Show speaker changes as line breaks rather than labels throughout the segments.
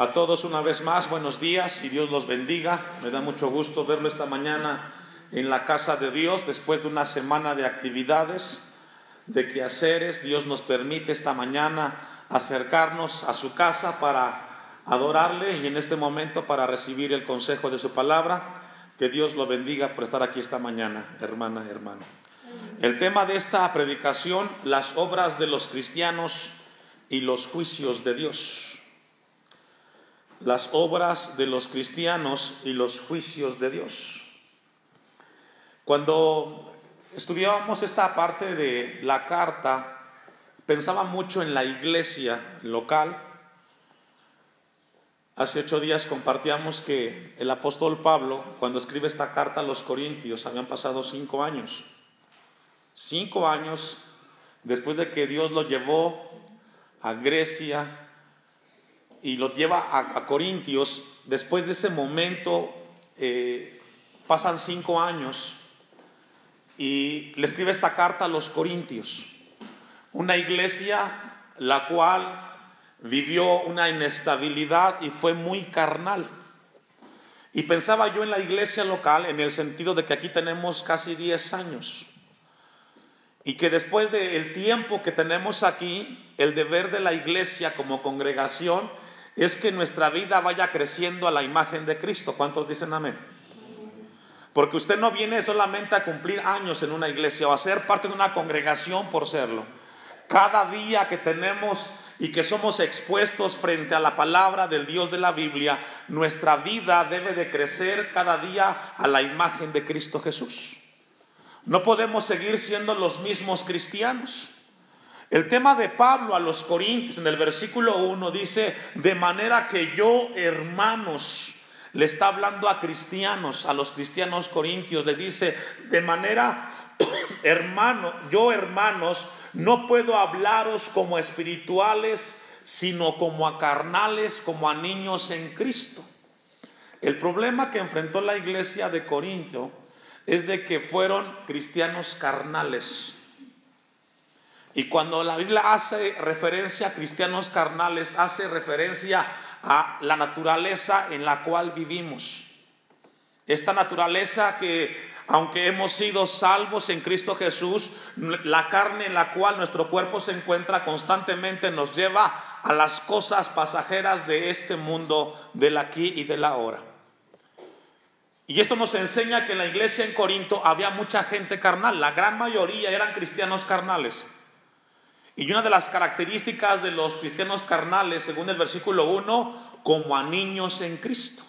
A todos una vez más, buenos días y Dios los bendiga. Me da mucho gusto verlo esta mañana en la casa de Dios después de una semana de actividades, de quehaceres. Dios nos permite esta mañana acercarnos a su casa para adorarle y en este momento para recibir el consejo de su palabra. Que Dios lo bendiga por estar aquí esta mañana, hermana, hermano. El tema de esta predicación, las obras de los cristianos y los juicios de Dios. Las obras de los cristianos y los juicios de Dios. Cuando estudiábamos esta parte de la carta, pensaba mucho en la iglesia local. Hace ocho días compartíamos que el apóstol Pablo, cuando escribe esta carta a los Corintios, habían pasado cinco años. Cinco años después de que Dios lo llevó a Grecia y lo lleva a, Corintios, después de ese momento eh, pasan cinco años y le escribe esta carta a los Corintios, una iglesia la cual vivió una inestabilidad y fue muy carnal. Y pensaba yo en la iglesia local en el sentido de que aquí tenemos casi 10 años. Y que después del tiempo que tenemos aquí, el deber de la iglesia como congregación es que nuestra vida vaya creciendo a la imagen de Cristo. ¿Cuántos dicen amén? Porque usted no viene solamente a cumplir años en una iglesia o a ser parte de una congregación por serlo. Cada día que tenemos y que somos expuestos frente a la palabra del Dios de la Biblia, nuestra vida debe de crecer cada día a la imagen de Cristo Jesús. No podemos seguir siendo los mismos cristianos. El tema de Pablo a los Corintios en el versículo 1 dice, de manera que yo, hermanos, le está hablando a cristianos, a los cristianos corintios, le dice, de manera, hermano, yo hermanos, no puedo hablaros como espirituales, sino como a carnales, como a niños en Cristo. El problema que enfrentó la iglesia de Corintio es de que fueron cristianos carnales. Y cuando la Biblia hace referencia a cristianos carnales, hace referencia a la naturaleza en la cual vivimos. Esta naturaleza que, aunque hemos sido salvos en Cristo Jesús, la carne en la cual nuestro cuerpo se encuentra constantemente nos lleva a las cosas pasajeras de este mundo, del aquí y del ahora. Y esto nos enseña que en la iglesia en Corinto había mucha gente carnal, la gran mayoría eran cristianos carnales. Y una de las características de los cristianos carnales, según el versículo 1, como a niños en Cristo.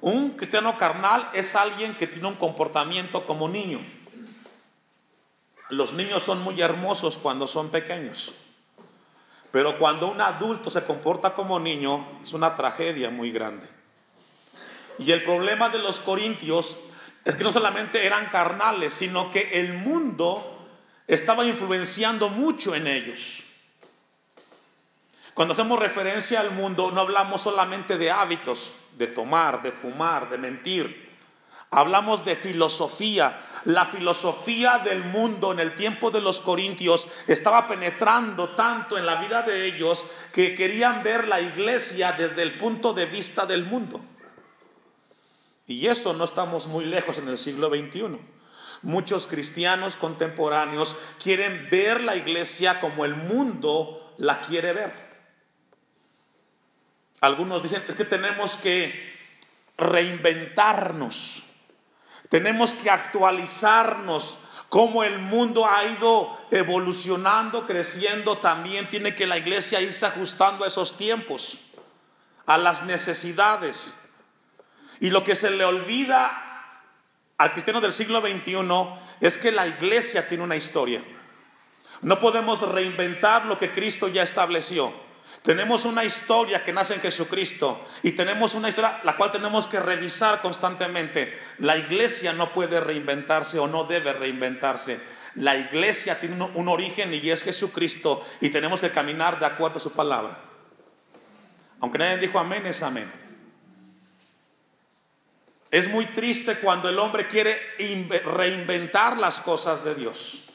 Un cristiano carnal es alguien que tiene un comportamiento como niño. Los niños son muy hermosos cuando son pequeños. Pero cuando un adulto se comporta como niño, es una tragedia muy grande. Y el problema de los corintios es que no solamente eran carnales, sino que el mundo estaba influenciando mucho en ellos. Cuando hacemos referencia al mundo, no hablamos solamente de hábitos, de tomar, de fumar, de mentir. Hablamos de filosofía. La filosofía del mundo en el tiempo de los corintios estaba penetrando tanto en la vida de ellos que querían ver la iglesia desde el punto de vista del mundo. Y eso no estamos muy lejos en el siglo XXI. Muchos cristianos contemporáneos quieren ver la iglesia como el mundo la quiere ver. Algunos dicen, es que tenemos que reinventarnos, tenemos que actualizarnos. Como el mundo ha ido evolucionando, creciendo, también tiene que la iglesia irse ajustando a esos tiempos, a las necesidades. Y lo que se le olvida al cristiano del siglo XXI es que la iglesia tiene una historia. No podemos reinventar lo que Cristo ya estableció. Tenemos una historia que nace en Jesucristo y tenemos una historia la cual tenemos que revisar constantemente. La iglesia no puede reinventarse o no debe reinventarse. La iglesia tiene un, origen y es Jesucristo y tenemos que caminar de acuerdo a su palabra. Aunque nadie dijo amén, es amén. Es muy triste cuando el hombre quiere reinventar las cosas de Dios.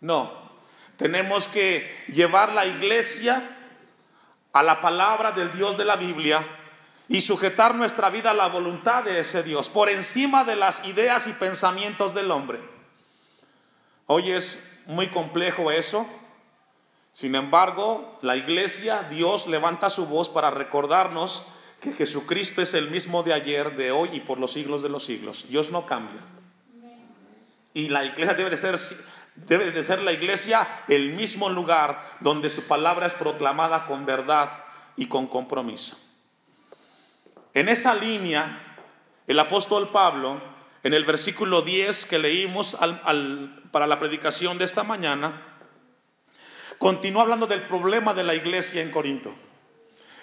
No, tenemos que llevar la iglesia a la palabra del Dios de la Biblia y sujetar nuestra vida a la voluntad de ese Dios, por encima de las ideas y pensamientos del hombre. Hoy es muy complejo eso. Sin embargo, la iglesia, Dios levanta su voz para recordarnos que Jesucristo es el mismo de ayer, de hoy y por los siglos de los siglos. Dios no cambia. Y la iglesia debe de ser, debe de ser la iglesia el mismo lugar donde su palabra es proclamada con verdad y con compromiso. En esa línea, el apóstol Pablo, en el versículo 10 que leímos para la predicación de esta mañana, continúa hablando del problema de la iglesia en Corinto.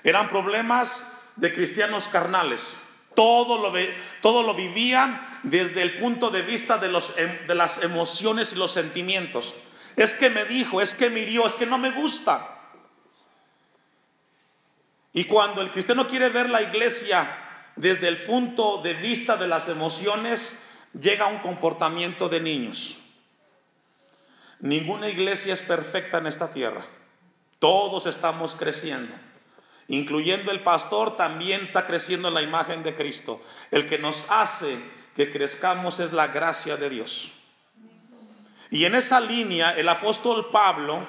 Eran problemas de cristianos carnales. Todo lo, todo lo vivían desde el punto de vista de, los, em, de las emociones y los sentimientos. Es que me dijo, es que me hirió, es que no me gusta. Y cuando el cristiano quiere ver la iglesia desde el punto de vista de las emociones, llega a un comportamiento de niños. Ninguna iglesia es perfecta en esta tierra. Todos estamos creciendo. Incluyendo el pastor, también está creciendo en la imagen de Cristo. El que nos hace que crezcamos es la gracia de Dios. Y en esa línea, el apóstol Pablo,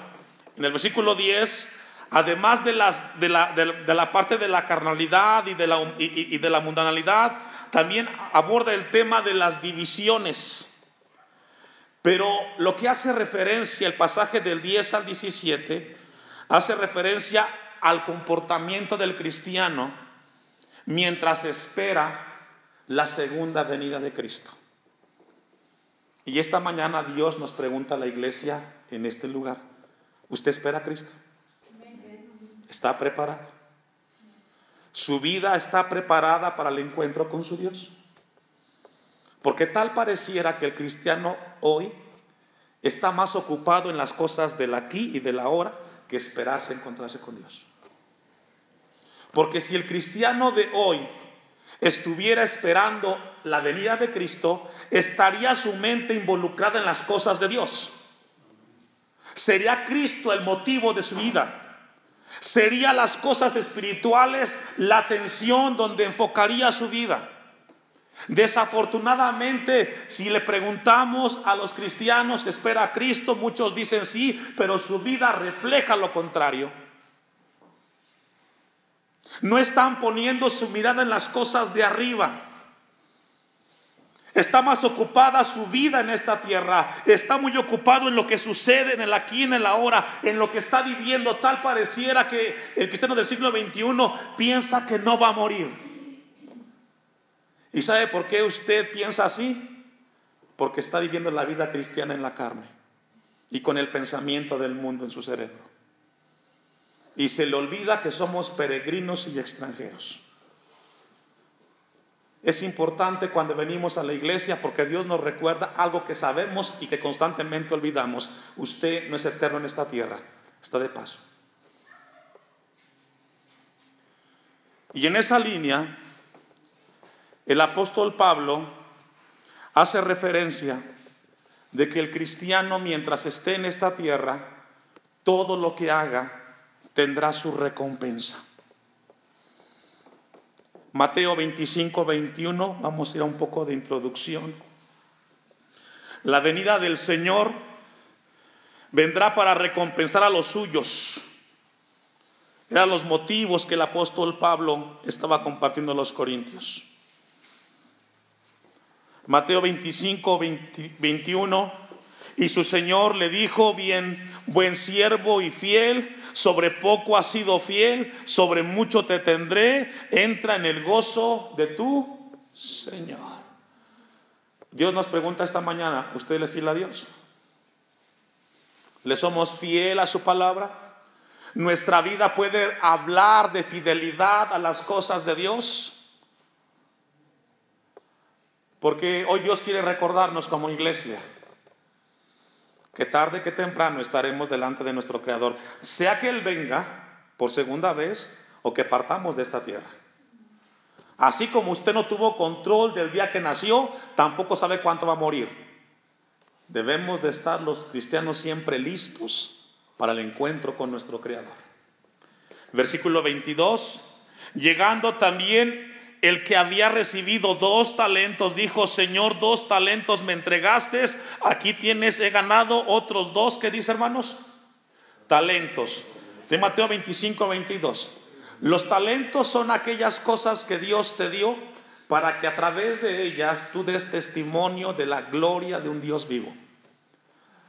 en el versículo 10, además de, las, de, la, de, la, parte de la carnalidad y de la, y, y de la mundanalidad, también aborda el tema de las divisiones. Pero lo que hace referencia el pasaje del 10 al 17, hace referencia al comportamiento del cristiano mientras espera la segunda venida de Cristo. Y esta mañana Dios nos pregunta a la iglesia en este lugar, ¿usted espera a Cristo? ¿Está preparado? ¿Su vida está preparada para el encuentro con su Dios? Porque tal pareciera que el cristiano hoy está más ocupado en las cosas del aquí y del ahora que esperarse encontrarse con Dios. Porque si el cristiano de hoy estuviera esperando la venida de Cristo, estaría su mente involucrada en las cosas de Dios. Sería Cristo el motivo de su vida. Sería las cosas espirituales la atención donde enfocaría su vida. Desafortunadamente, si le preguntamos a los cristianos, ¿espera a Cristo? Muchos dicen sí, pero su vida refleja lo contrario. No están poniendo su mirada en las cosas de arriba. Está más ocupada su vida en esta tierra. Está muy ocupado en lo que sucede en el aquí, en el ahora, en lo que está viviendo. Tal pareciera que el cristiano del siglo XXI piensa que no va a morir. ¿Y sabe por qué usted piensa así? Porque está viviendo la vida cristiana en la carne y con el pensamiento del mundo en su cerebro y se le olvida que somos peregrinos y extranjeros. Es importante cuando venimos a la iglesia porque Dios nos recuerda algo que sabemos y que constantemente olvidamos. Usted no es eterno en esta tierra, está de paso. Y en esa línea, el apóstol Pablo hace referencia de que el cristiano mientras esté en esta tierra, todo lo que haga tendrá su recompensa. Mateo 25, 21, vamos a ir a un poco de introducción. La venida del Señor vendrá para recompensar a los suyos. Eran los motivos que el apóstol Pablo estaba compartiendo a los corintios. Mateo 25, 21, y su Señor le dijo, bien, buen siervo y fiel, sobre poco has sido fiel, sobre mucho te tendré, entra en el gozo de tu Señor. Dios nos pregunta esta mañana, ¿usted es fiel a Dios? ¿Le somos fiel a su palabra? ¿Nuestra vida puede hablar de fidelidad a las cosas de Dios? Porque hoy Dios quiere recordarnos como iglesia que tarde que temprano estaremos delante de nuestro Creador, sea que Él venga por segunda vez o que partamos de esta tierra. Así como usted no tuvo control del día que nació, tampoco sabe cuánto va a morir. Debemos de estar los cristianos siempre listos para el encuentro con nuestro Creador. Versículo 22. Llegando también el que había recibido dos talentos, dijo, Señor, dos talentos me entregaste, aquí tienes, he ganado otros dos, ¿qué dice hermanos? Talentos. De Mateo 25, 22. Los talentos son aquellas cosas que Dios te dio para que a través de ellas tú des testimonio de la gloria de un Dios vivo.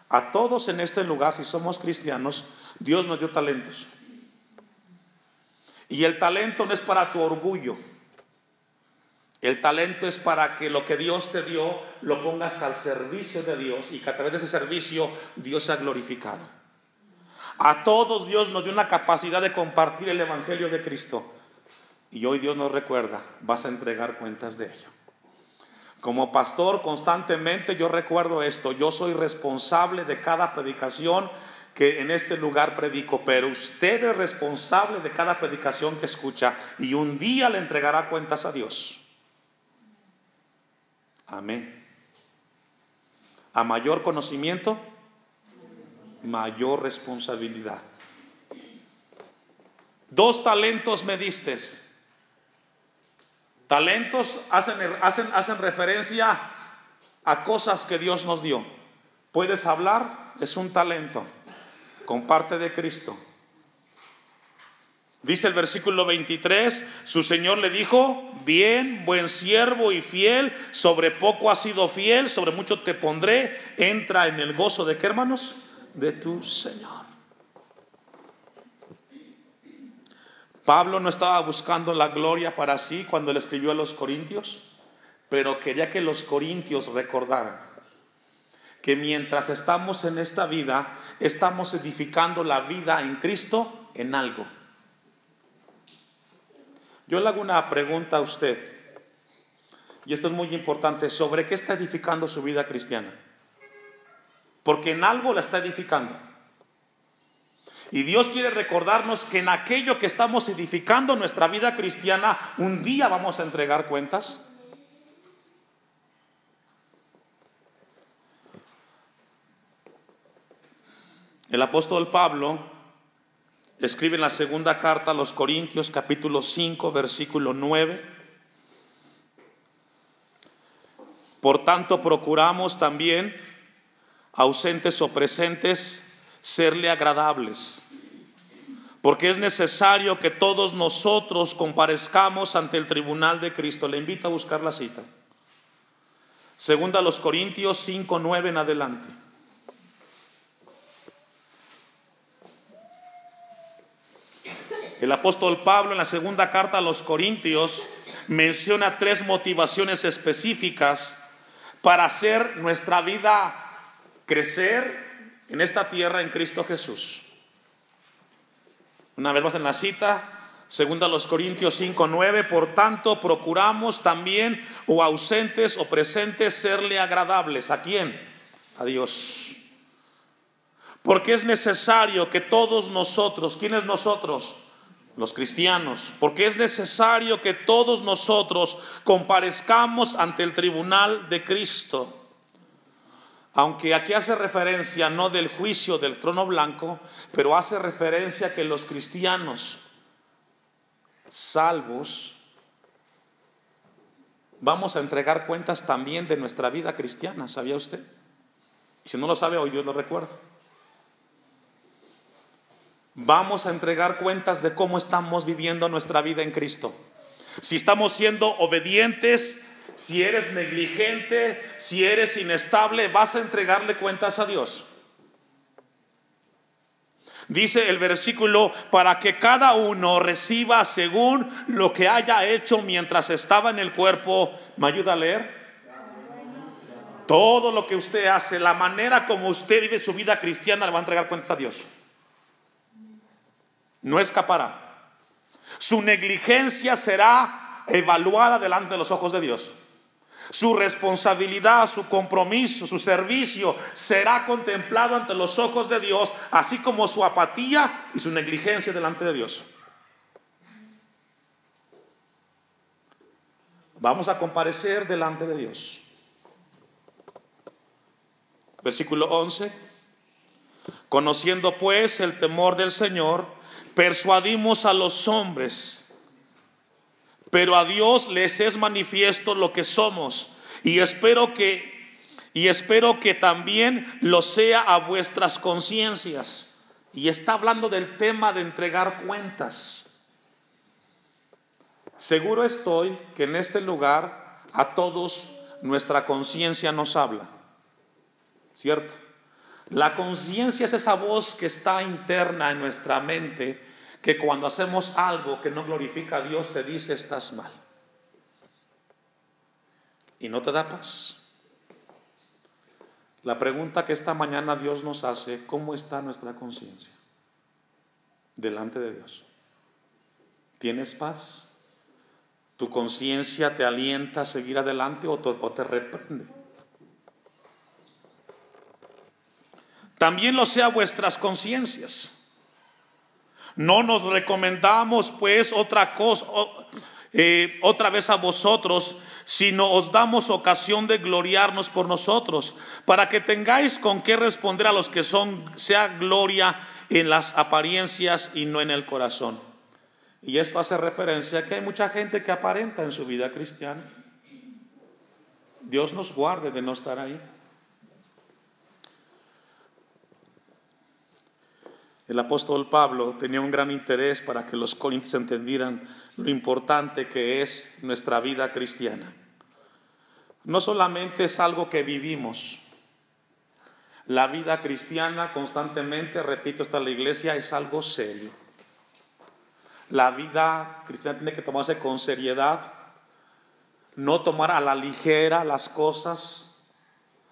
A todos en este lugar, si somos cristianos, Dios nos dio talentos. Y el talento no es para tu orgullo. El talento es para que lo que Dios te dio lo pongas al servicio de Dios y que a través de ese servicio Dios sea glorificado. A todos Dios nos dio una capacidad de compartir el Evangelio de Cristo. Y hoy Dios nos recuerda, vas a entregar cuentas de ello. Como pastor constantemente yo recuerdo esto, yo soy responsable de cada predicación que en este lugar predico, pero usted es responsable de cada predicación que escucha y un día le entregará cuentas a Dios. Amén. A mayor conocimiento, mayor responsabilidad. Dos talentos me distes. Talentos hacen, hacen, hacen referencia a cosas que Dios nos dio. Puedes hablar, es un talento, con parte de Cristo. Dice el versículo 23, su Señor le dijo, bien, buen siervo y fiel, sobre poco has sido fiel, sobre mucho te pondré, entra en el gozo de qué hermanos? De tu Señor. Pablo no estaba buscando la gloria para sí cuando le escribió a los corintios, pero quería que los corintios recordaran que mientras estamos en esta vida, estamos edificando la vida en Cristo en algo. Yo le hago una pregunta a usted, y esto es muy importante, sobre qué está edificando su vida cristiana. Porque en algo la está edificando. Y Dios quiere recordarnos que en aquello que estamos edificando nuestra vida cristiana, un día vamos a entregar cuentas. El apóstol Pablo escribe en la segunda carta a los Corintios capítulo 5 versículo 9. Por tanto, procuramos también, ausentes o presentes, serle agradables. Porque es necesario que todos nosotros comparezcamos ante el tribunal de Cristo. Le invito a buscar la cita. Segunda a los Corintios 5, 9 en adelante. El apóstol Pablo en la segunda carta a los Corintios menciona tres motivaciones específicas para hacer nuestra vida crecer en esta tierra en Cristo Jesús. Una vez más en la cita, segunda los Corintios 5, 9, por tanto procuramos también o ausentes o presentes serle agradables. ¿A quién? A Dios. Porque es necesario que todos nosotros, ¿quiénes nosotros? Los cristianos, porque es necesario que todos nosotros comparezcamos ante el tribunal de Cristo aunque aquí hace referencia no del juicio del trono blanco, pero hace referencia que los cristianos salvos vamos a entregar cuentas también de nuestra vida cristiana, ¿sabía usted? Si no lo sabe, hoy Dios lo recuerda. Vamos a entregar cuentas de cómo estamos viviendo nuestra vida en Cristo. Si estamos siendo obedientes si eres negligente, si eres inestable, vas a entregarle cuentas a Dios. Dice el versículo, para que cada uno reciba según lo que haya hecho mientras estaba en el cuerpo. ¿Me ayuda a leer? Todo lo que usted hace, la manera como usted vive su vida cristiana, le va a entregar cuentas a Dios. No escapará. Su negligencia será evaluada delante de los ojos de Dios. Su responsabilidad, su compromiso, su servicio será contemplado ante los ojos de Dios, así como su apatía y su negligencia delante de Dios. Vamos a comparecer delante de Dios. Versículo 11. Conociendo pues el temor del Señor, persuadimos a los hombres, pero a Dios les es manifiesto lo que somos. Y espero que y espero que también lo sea a vuestras conciencias. Y está hablando del tema de entregar cuentas. Seguro estoy que en este lugar a todos nuestra conciencia nos habla. ¿Cierto? La conciencia es esa voz que está interna en nuestra mente, que cuando hacemos algo que no glorifica a Dios te dice estás mal. Y no te da paz. La pregunta que esta mañana Dios nos hace, ¿cómo está nuestra conciencia delante de Dios? ¿Tienes paz? ¿Tu conciencia te alienta a seguir adelante o te, reprende? También lo sea vuestras conciencias. No nos recomendamos pues otra cosa, eh, otra vez a vosotros sino os damos ocasión de gloriarnos por nosotros, para que tengáis con qué responder a los que son, sea gloria en las apariencias y no en el corazón. Y esto hace referencia a que hay mucha gente que aparenta en su vida cristiana. Dios nos guarde de no estar ahí. El apóstol Pablo tenía un gran interés para que los corintios entendieran lo importante que es nuestra vida cristiana. No solamente es algo que vivimos, la vida cristiana constantemente, repito, está la iglesia, es algo serio. La vida cristiana tiene que tomarse con seriedad, no tomar a la ligera las cosas.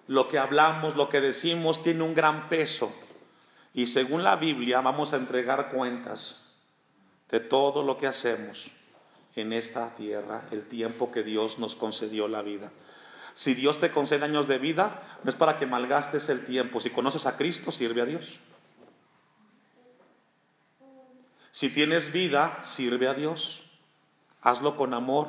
Lo que hablamos, lo que decimos tiene un gran peso. Y según la Biblia vamos a entregar cuentas de todo lo que hacemos en esta tierra, el tiempo que Dios nos concedió la vida. Si Dios te concede años de vida, no es para que malgastes el tiempo. Si conoces a Cristo, sirve a Dios. Si tienes vida, sirve a Dios. Hazlo con amor.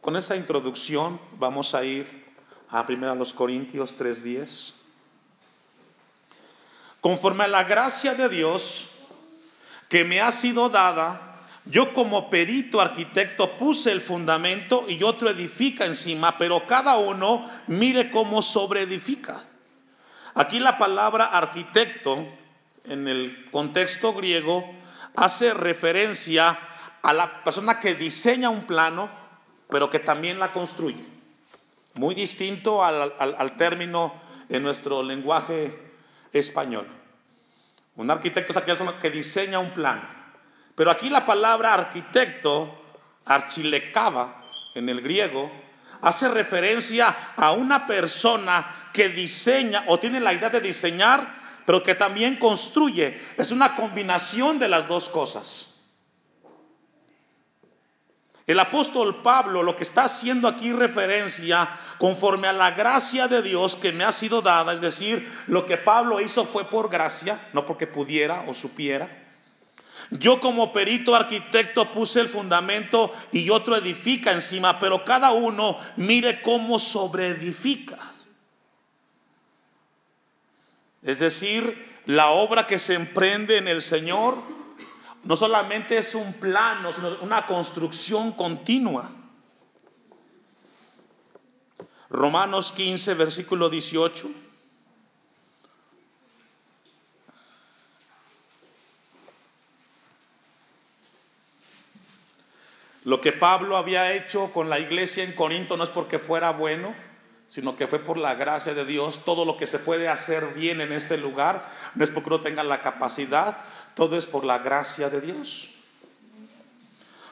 Con esa introducción vamos a ir a 1 Corintios 3:10. Conforme a la gracia de Dios, que me ha sido dada, yo como perito arquitecto puse el fundamento y otro edifica encima, pero cada uno mire cómo sobreedifica. Aquí la palabra arquitecto en el contexto griego hace referencia a la persona que diseña un plano, pero que también la construye. Muy distinto al, al término en nuestro lenguaje español. Un arquitecto es persona que diseña un plan. Pero aquí la palabra arquitecto, archilecaba en el griego, hace referencia a una persona que diseña o tiene la idea de diseñar, pero que también construye. Es una combinación de las dos cosas. El apóstol Pablo lo que está haciendo aquí referencia conforme a la gracia de Dios que me ha sido dada, es decir, lo que Pablo hizo fue por gracia, no porque pudiera o supiera. Yo como perito arquitecto puse el fundamento y otro edifica encima, pero cada uno mire cómo sobreedifica. Es decir, la obra que se emprende en el Señor no solamente es un plano, sino una construcción continua. Romanos 15, versículo 18. Lo que Pablo había hecho con la iglesia en Corinto no es porque fuera bueno, sino que fue por la gracia de Dios. Todo lo que se puede hacer bien en este lugar no es porque no tengan la capacidad, todo es por la gracia de Dios.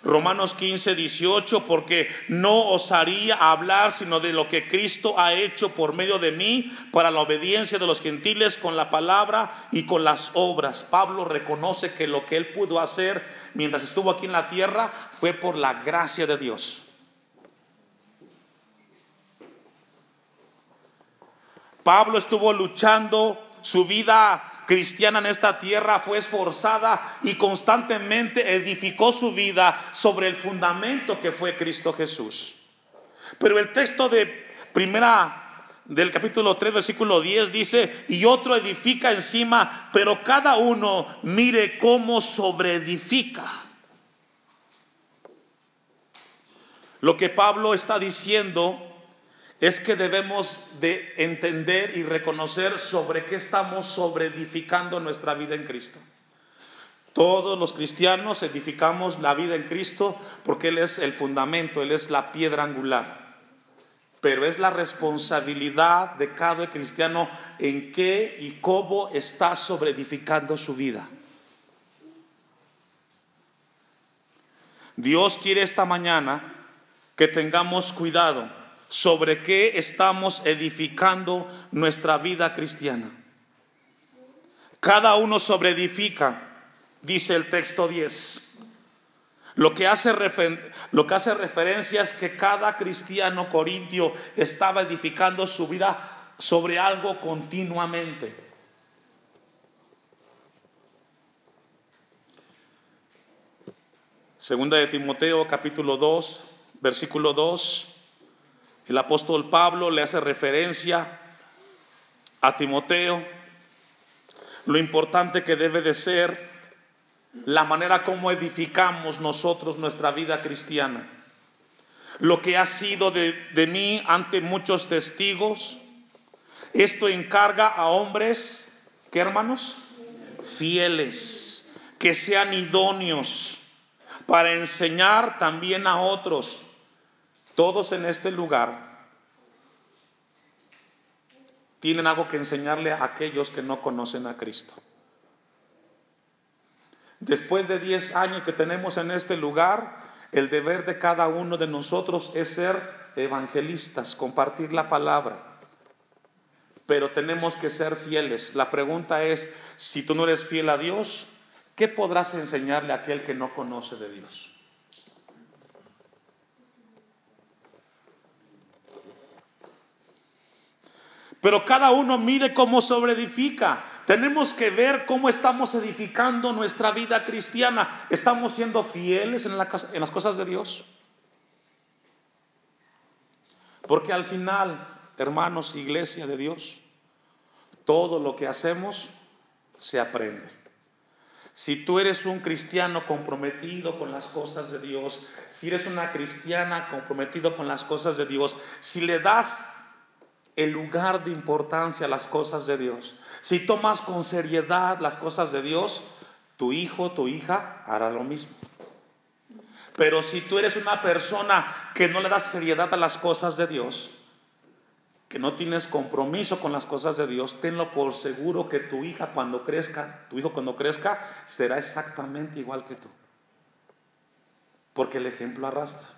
Romanos 15, 18, porque no osaría hablar sino de lo que Cristo ha hecho por medio de mí para la obediencia de los gentiles con la palabra y con las obras. Pablo reconoce que lo que él pudo hacer mientras estuvo aquí en la tierra fue por la gracia de Dios. Pablo estuvo luchando su vida cristiana en esta tierra fue esforzada y constantemente edificó su vida sobre el fundamento que fue Cristo Jesús. Pero el texto de primera del capítulo 3, versículo 10 dice, y otro edifica encima, pero cada uno mire cómo sobreedifica. Lo que Pablo está diciendo es que debemos de entender y reconocer sobre qué estamos sobreedificando nuestra vida en Cristo. Todos los cristianos edificamos la vida en Cristo porque Él es el fundamento, Él es la piedra angular pero es la responsabilidad de cada cristiano en qué y cómo está sobreedificando su vida. Dios quiere esta mañana que tengamos cuidado sobre qué estamos edificando nuestra vida cristiana. Cada uno sobreedifica, dice el texto 10. Lo que, hace lo que hace referencia es que cada cristiano corintio estaba edificando su vida sobre algo continuamente. Segunda de Timoteo capítulo 2, versículo 2, el apóstol Pablo le hace referencia a Timoteo, lo importante que debe de ser la manera como edificamos nosotros nuestra vida cristiana. Lo que ha sido de, de mí ante muchos testigos, esto encarga a hombres, ¿qué hermanos? Fieles, que sean idóneos para enseñar también a otros. Todos en este lugar tienen algo que enseñarle a aquellos que no conocen a Cristo. Después de 10 años que tenemos en este lugar, el deber de cada uno de nosotros es ser evangelistas, compartir la palabra. Pero tenemos que ser fieles. La pregunta es, si tú no eres fiel a Dios, ¿qué podrás enseñarle a aquel que no conoce de Dios? Pero cada uno mire cómo sobreedifica. Tenemos que ver cómo estamos edificando nuestra vida cristiana. ¿Estamos siendo fieles en, las cosas de Dios? Porque al final, hermanos, iglesia de Dios, todo lo que hacemos se aprende. Si tú eres un cristiano comprometido con las cosas de Dios, si eres una cristiana comprometido con las cosas de Dios, si le das el lugar de importancia a las cosas de Dios, si tomas con seriedad las cosas de Dios, tu hijo, tu hija hará lo mismo. Pero si tú eres una persona que no le das seriedad a las cosas de Dios, que no tienes compromiso con las cosas de Dios, tenlo por seguro que tu hija cuando crezca, tu hijo cuando crezca, será exactamente igual que tú. Porque el ejemplo arrastra.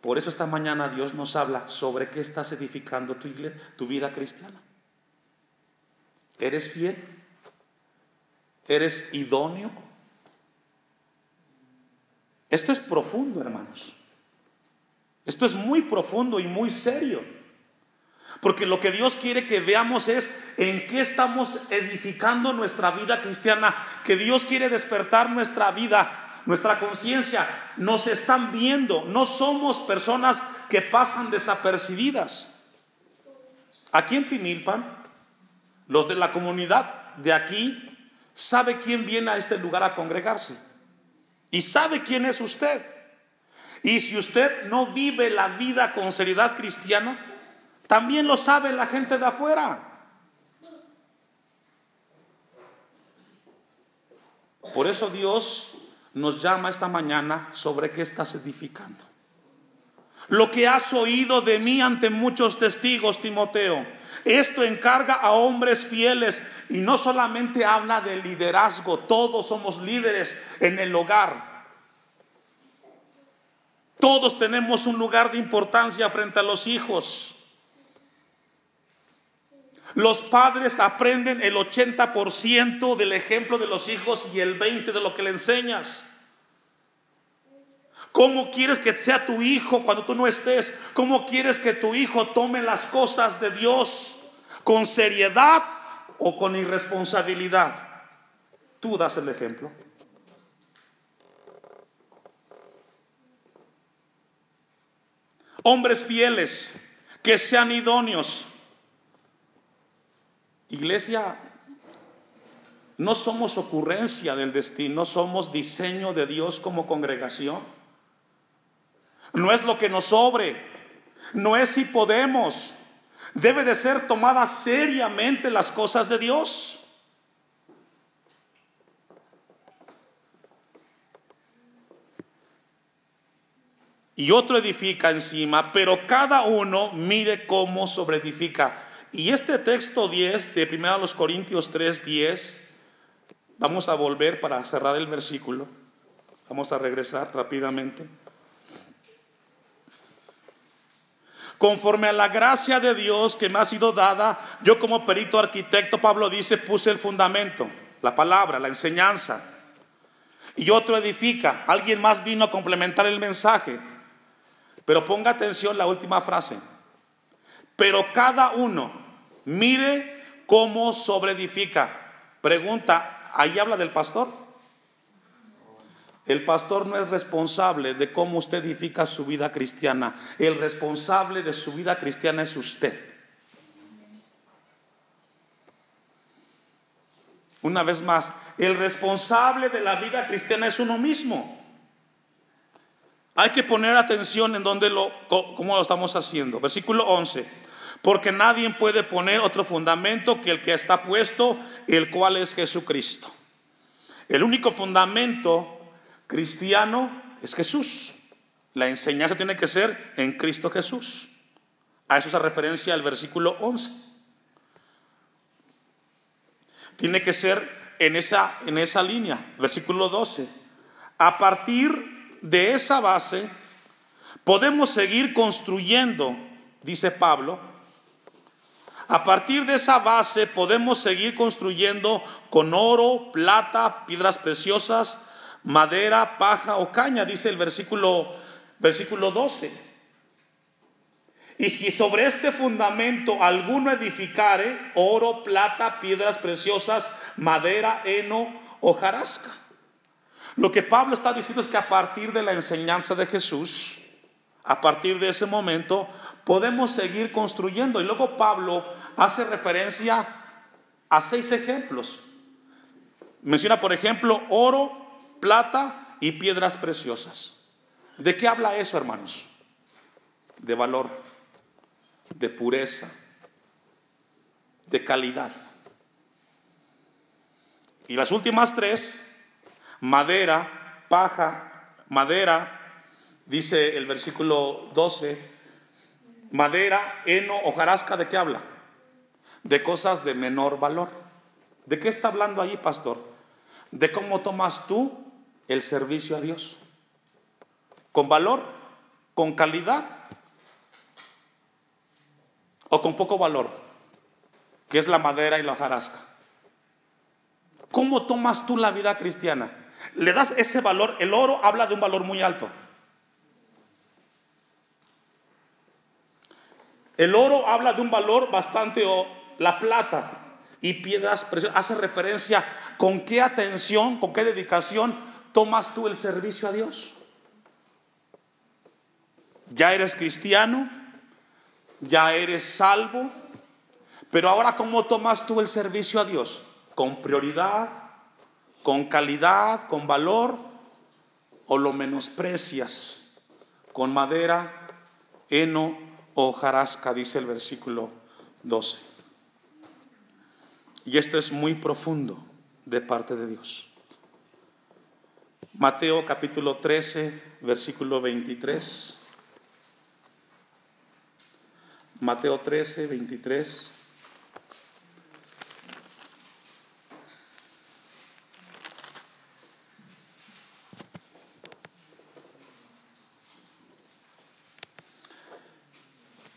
Por eso esta mañana Dios nos habla sobre qué estás edificando tu, tu vida cristiana. ¿Eres fiel? ¿Eres idóneo? Esto es profundo, hermanos. Esto es muy profundo y muy serio. Porque lo que Dios quiere que veamos es en qué estamos edificando nuestra vida cristiana, que Dios quiere despertar nuestra vida, nuestra conciencia. Nos están viendo, no somos personas que pasan desapercibidas. Aquí en Timilpan los de la comunidad de aquí sabe quién viene a este lugar a congregarse y sabe quién es usted. Y si usted no vive la vida con seriedad cristiana, también lo sabe la gente de afuera. Por eso Dios nos llama esta mañana sobre qué estás edificando. Lo que has oído de mí ante muchos testigos, Timoteo esto encarga a hombres fieles y no solamente habla de liderazgo, todos somos líderes en el hogar. Todos tenemos un lugar de importancia frente a los hijos. Los padres aprenden el 80% del ejemplo de los hijos y el 20% de lo que le enseñas. ¿Cómo quieres que sea tu hijo cuando tú no estés? ¿Cómo quieres que tu hijo tome las cosas de Dios con seriedad o con irresponsabilidad? Tú das el ejemplo. Hombres fieles que sean idóneos. Iglesia, no somos ocurrencia del destino, somos diseño de Dios como congregación. No es lo que nos sobre, no es si podemos. Debe de ser tomada seriamente las cosas de Dios. y otro edifica encima, pero cada uno mire cómo sobreedifica. Y este texto 10 de 1 Corintios 3, 10, vamos a volver para cerrar el versículo. Vamos a regresar rápidamente. Conforme a la gracia de Dios que me ha sido dada, yo como perito arquitecto, Pablo dice, puse el fundamento, la palabra, la enseñanza. Y otro edifica. Alguien más vino a complementar el mensaje. Pero ponga atención la última frase. Pero cada uno mire cómo sobreedifica. Pregunta, ¿ahí habla del pastor? El pastor no es responsable de cómo usted edifica su vida cristiana. El responsable de su vida cristiana es usted. Una vez más, el responsable de la vida cristiana es uno mismo. Hay que poner atención en dónde lo, cómo lo estamos haciendo. Versículo 11. Porque nadie puede poner otro fundamento que el que está puesto, el cual es Jesucristo. El único fundamento cristiano es Jesús. La enseñanza tiene que ser en Cristo Jesús. A eso se referencia el versículo 11. Tiene que ser en esa, en esa línea. Versículo 12. A partir de esa base podemos seguir construyendo, dice Pablo. A partir de esa base podemos seguir construyendo con oro, plata, piedras preciosas, madera, paja o caña, dice el versículo, versículo 12. Y si sobre este fundamento alguno edificare oro, plata, piedras preciosas, madera, heno o jarasca. Lo que Pablo está diciendo es que a partir de la enseñanza de Jesús, a partir de ese momento, podemos seguir construyendo. Y luego Pablo hace referencia a seis ejemplos. Menciona, por ejemplo, oro, plata y piedras preciosas. ¿De qué habla eso, hermanos? De valor, de pureza, de calidad. Y las últimas tres madera, paja, madera, dice el versículo 12, madera, heno, hojarasca, ¿de qué habla? De cosas de menor valor. ¿De qué está hablando allí, pastor? De cómo tomas tú el servicio a Dios. ¿Con valor? ¿Con calidad? ¿O con poco valor? Que es la madera y la hojarasca. ¿Cómo tomas tú la vida cristiana? le das ese valor, el oro habla de un valor muy alto. El oro habla de un valor bastante, o la plata y piedras hace referencia con qué atención, con qué dedicación tomas tú el servicio a Dios. Ya eres cristiano, ya eres salvo, pero ahora ¿cómo tomas tú el servicio a Dios? Con prioridad, con calidad, con valor, o lo menosprecias con madera, heno o jarasca, dice el versículo 12. Y esto es muy profundo de parte de Dios. Mateo capítulo 13, versículo 23. Mateo 13, 23.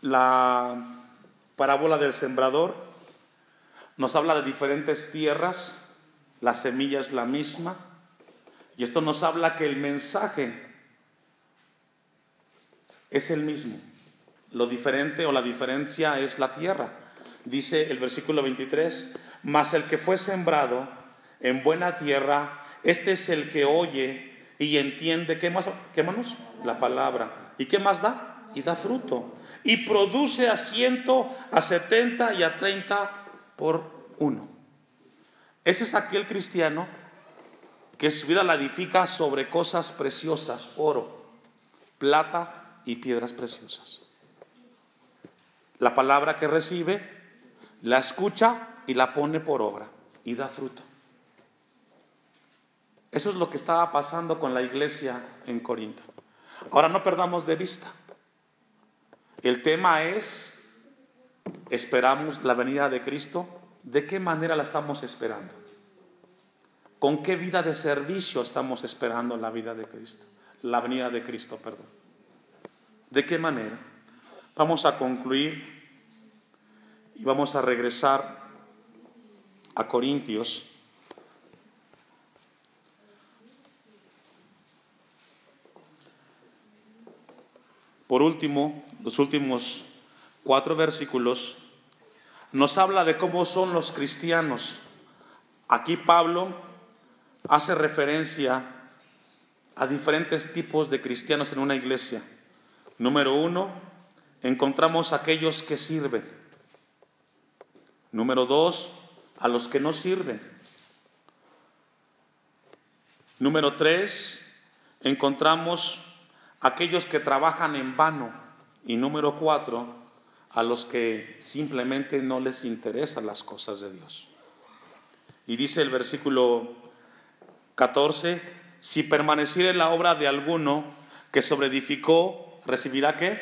La parábola del sembrador nos habla de diferentes tierras, la semilla es la misma, y esto nos habla que el mensaje es el mismo. Lo diferente o la diferencia es la tierra. Dice el versículo 23, mas el que fue sembrado en buena tierra, este es el que oye y entiende, ¿qué más? ¿Qué manos? La palabra. ¿Y qué más da? Y da fruto. Y produce a ciento, a setenta y a treinta por uno. Ese es aquel cristiano que su vida la edifica sobre cosas preciosas, oro, plata y piedras preciosas. La palabra que recibe, la escucha y la pone por obra y da fruto. Eso es lo que estaba pasando con la iglesia en Corinto. Ahora no perdamos de vista. El tema es, ¿esperamos la venida de Cristo? ¿De qué manera la estamos esperando? ¿Con qué vida de servicio estamos esperando la vida de Cristo? La venida de Cristo, perdón. ¿De qué manera? Vamos a concluir y vamos a regresar a Corintios Por último, los últimos cuatro versículos nos habla de cómo son los cristianos. Aquí Pablo hace referencia a diferentes tipos de cristianos en una iglesia. Número uno, encontramos aquellos que sirven. Número dos, a los que no sirven. Número tres, encontramos aquellos que trabajan en vano. Y número cuatro, a los que simplemente no les interesan las cosas de Dios. Y dice el versículo 14, si permaneciera en la obra de alguno que sobreedificó, recibirá qué?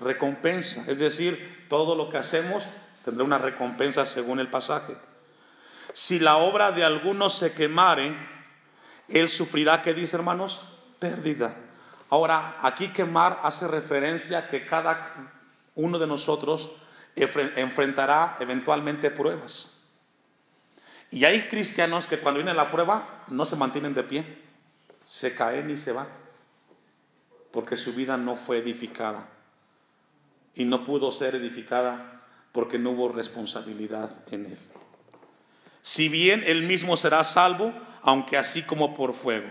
Recompensa. Es decir, todo lo que hacemos tendrá una recompensa según el pasaje. Si la obra de alguno se quemare, él sufrirá, ¿qué dice hermanos? Pérdida. Ahora, aquí quemar hace referencia a que cada uno de nosotros enfrentará eventualmente pruebas. Y hay cristianos que cuando viene la prueba no se mantienen de pie, se caen y se van, porque su vida no fue edificada y no pudo ser edificada porque no hubo responsabilidad en él. Si bien él mismo será salvo, aunque así como por fuego.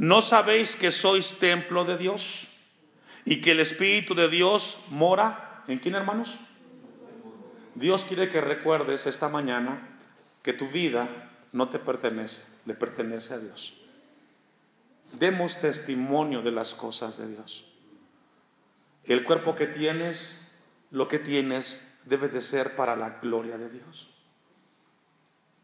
¿No sabéis que sois templo de Dios y que el Espíritu de Dios mora en quién, hermanos? Dios quiere que recuerdes esta mañana que tu vida no te pertenece, le pertenece a Dios. Demos testimonio de las cosas de Dios. El cuerpo que tienes, lo que tienes, debe de ser para la gloria de Dios.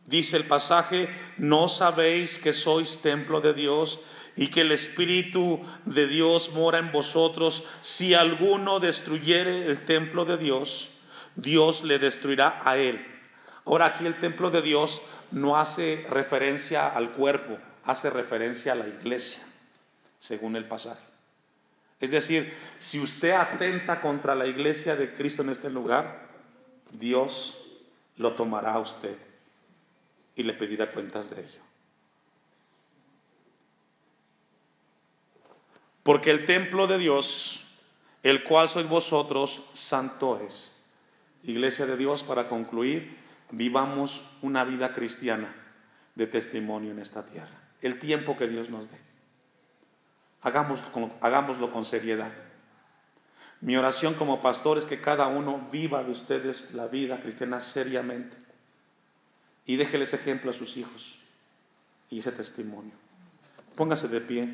Dice el pasaje, ¿no sabéis que sois templo de Dios y que el Espíritu de Dios mora en vosotros. Si alguno destruyere el templo de Dios, Dios le destruirá a él. Ahora aquí el templo de Dios no hace referencia al cuerpo, hace referencia a la iglesia, según el pasaje. Es decir, si usted atenta contra la iglesia de Cristo en este lugar, Dios lo tomará a usted y le pedirá cuentas de ello. Porque el templo de Dios, el cual sois vosotros, santo es. Iglesia de Dios, para concluir, vivamos una vida cristiana de testimonio en esta tierra. El tiempo que Dios nos dé. Hagámoslo, hagámoslo con seriedad. Mi oración como pastor es que cada uno viva de ustedes la vida cristiana seriamente y déjeles ejemplo a sus hijos y ese testimonio. Póngase de pie.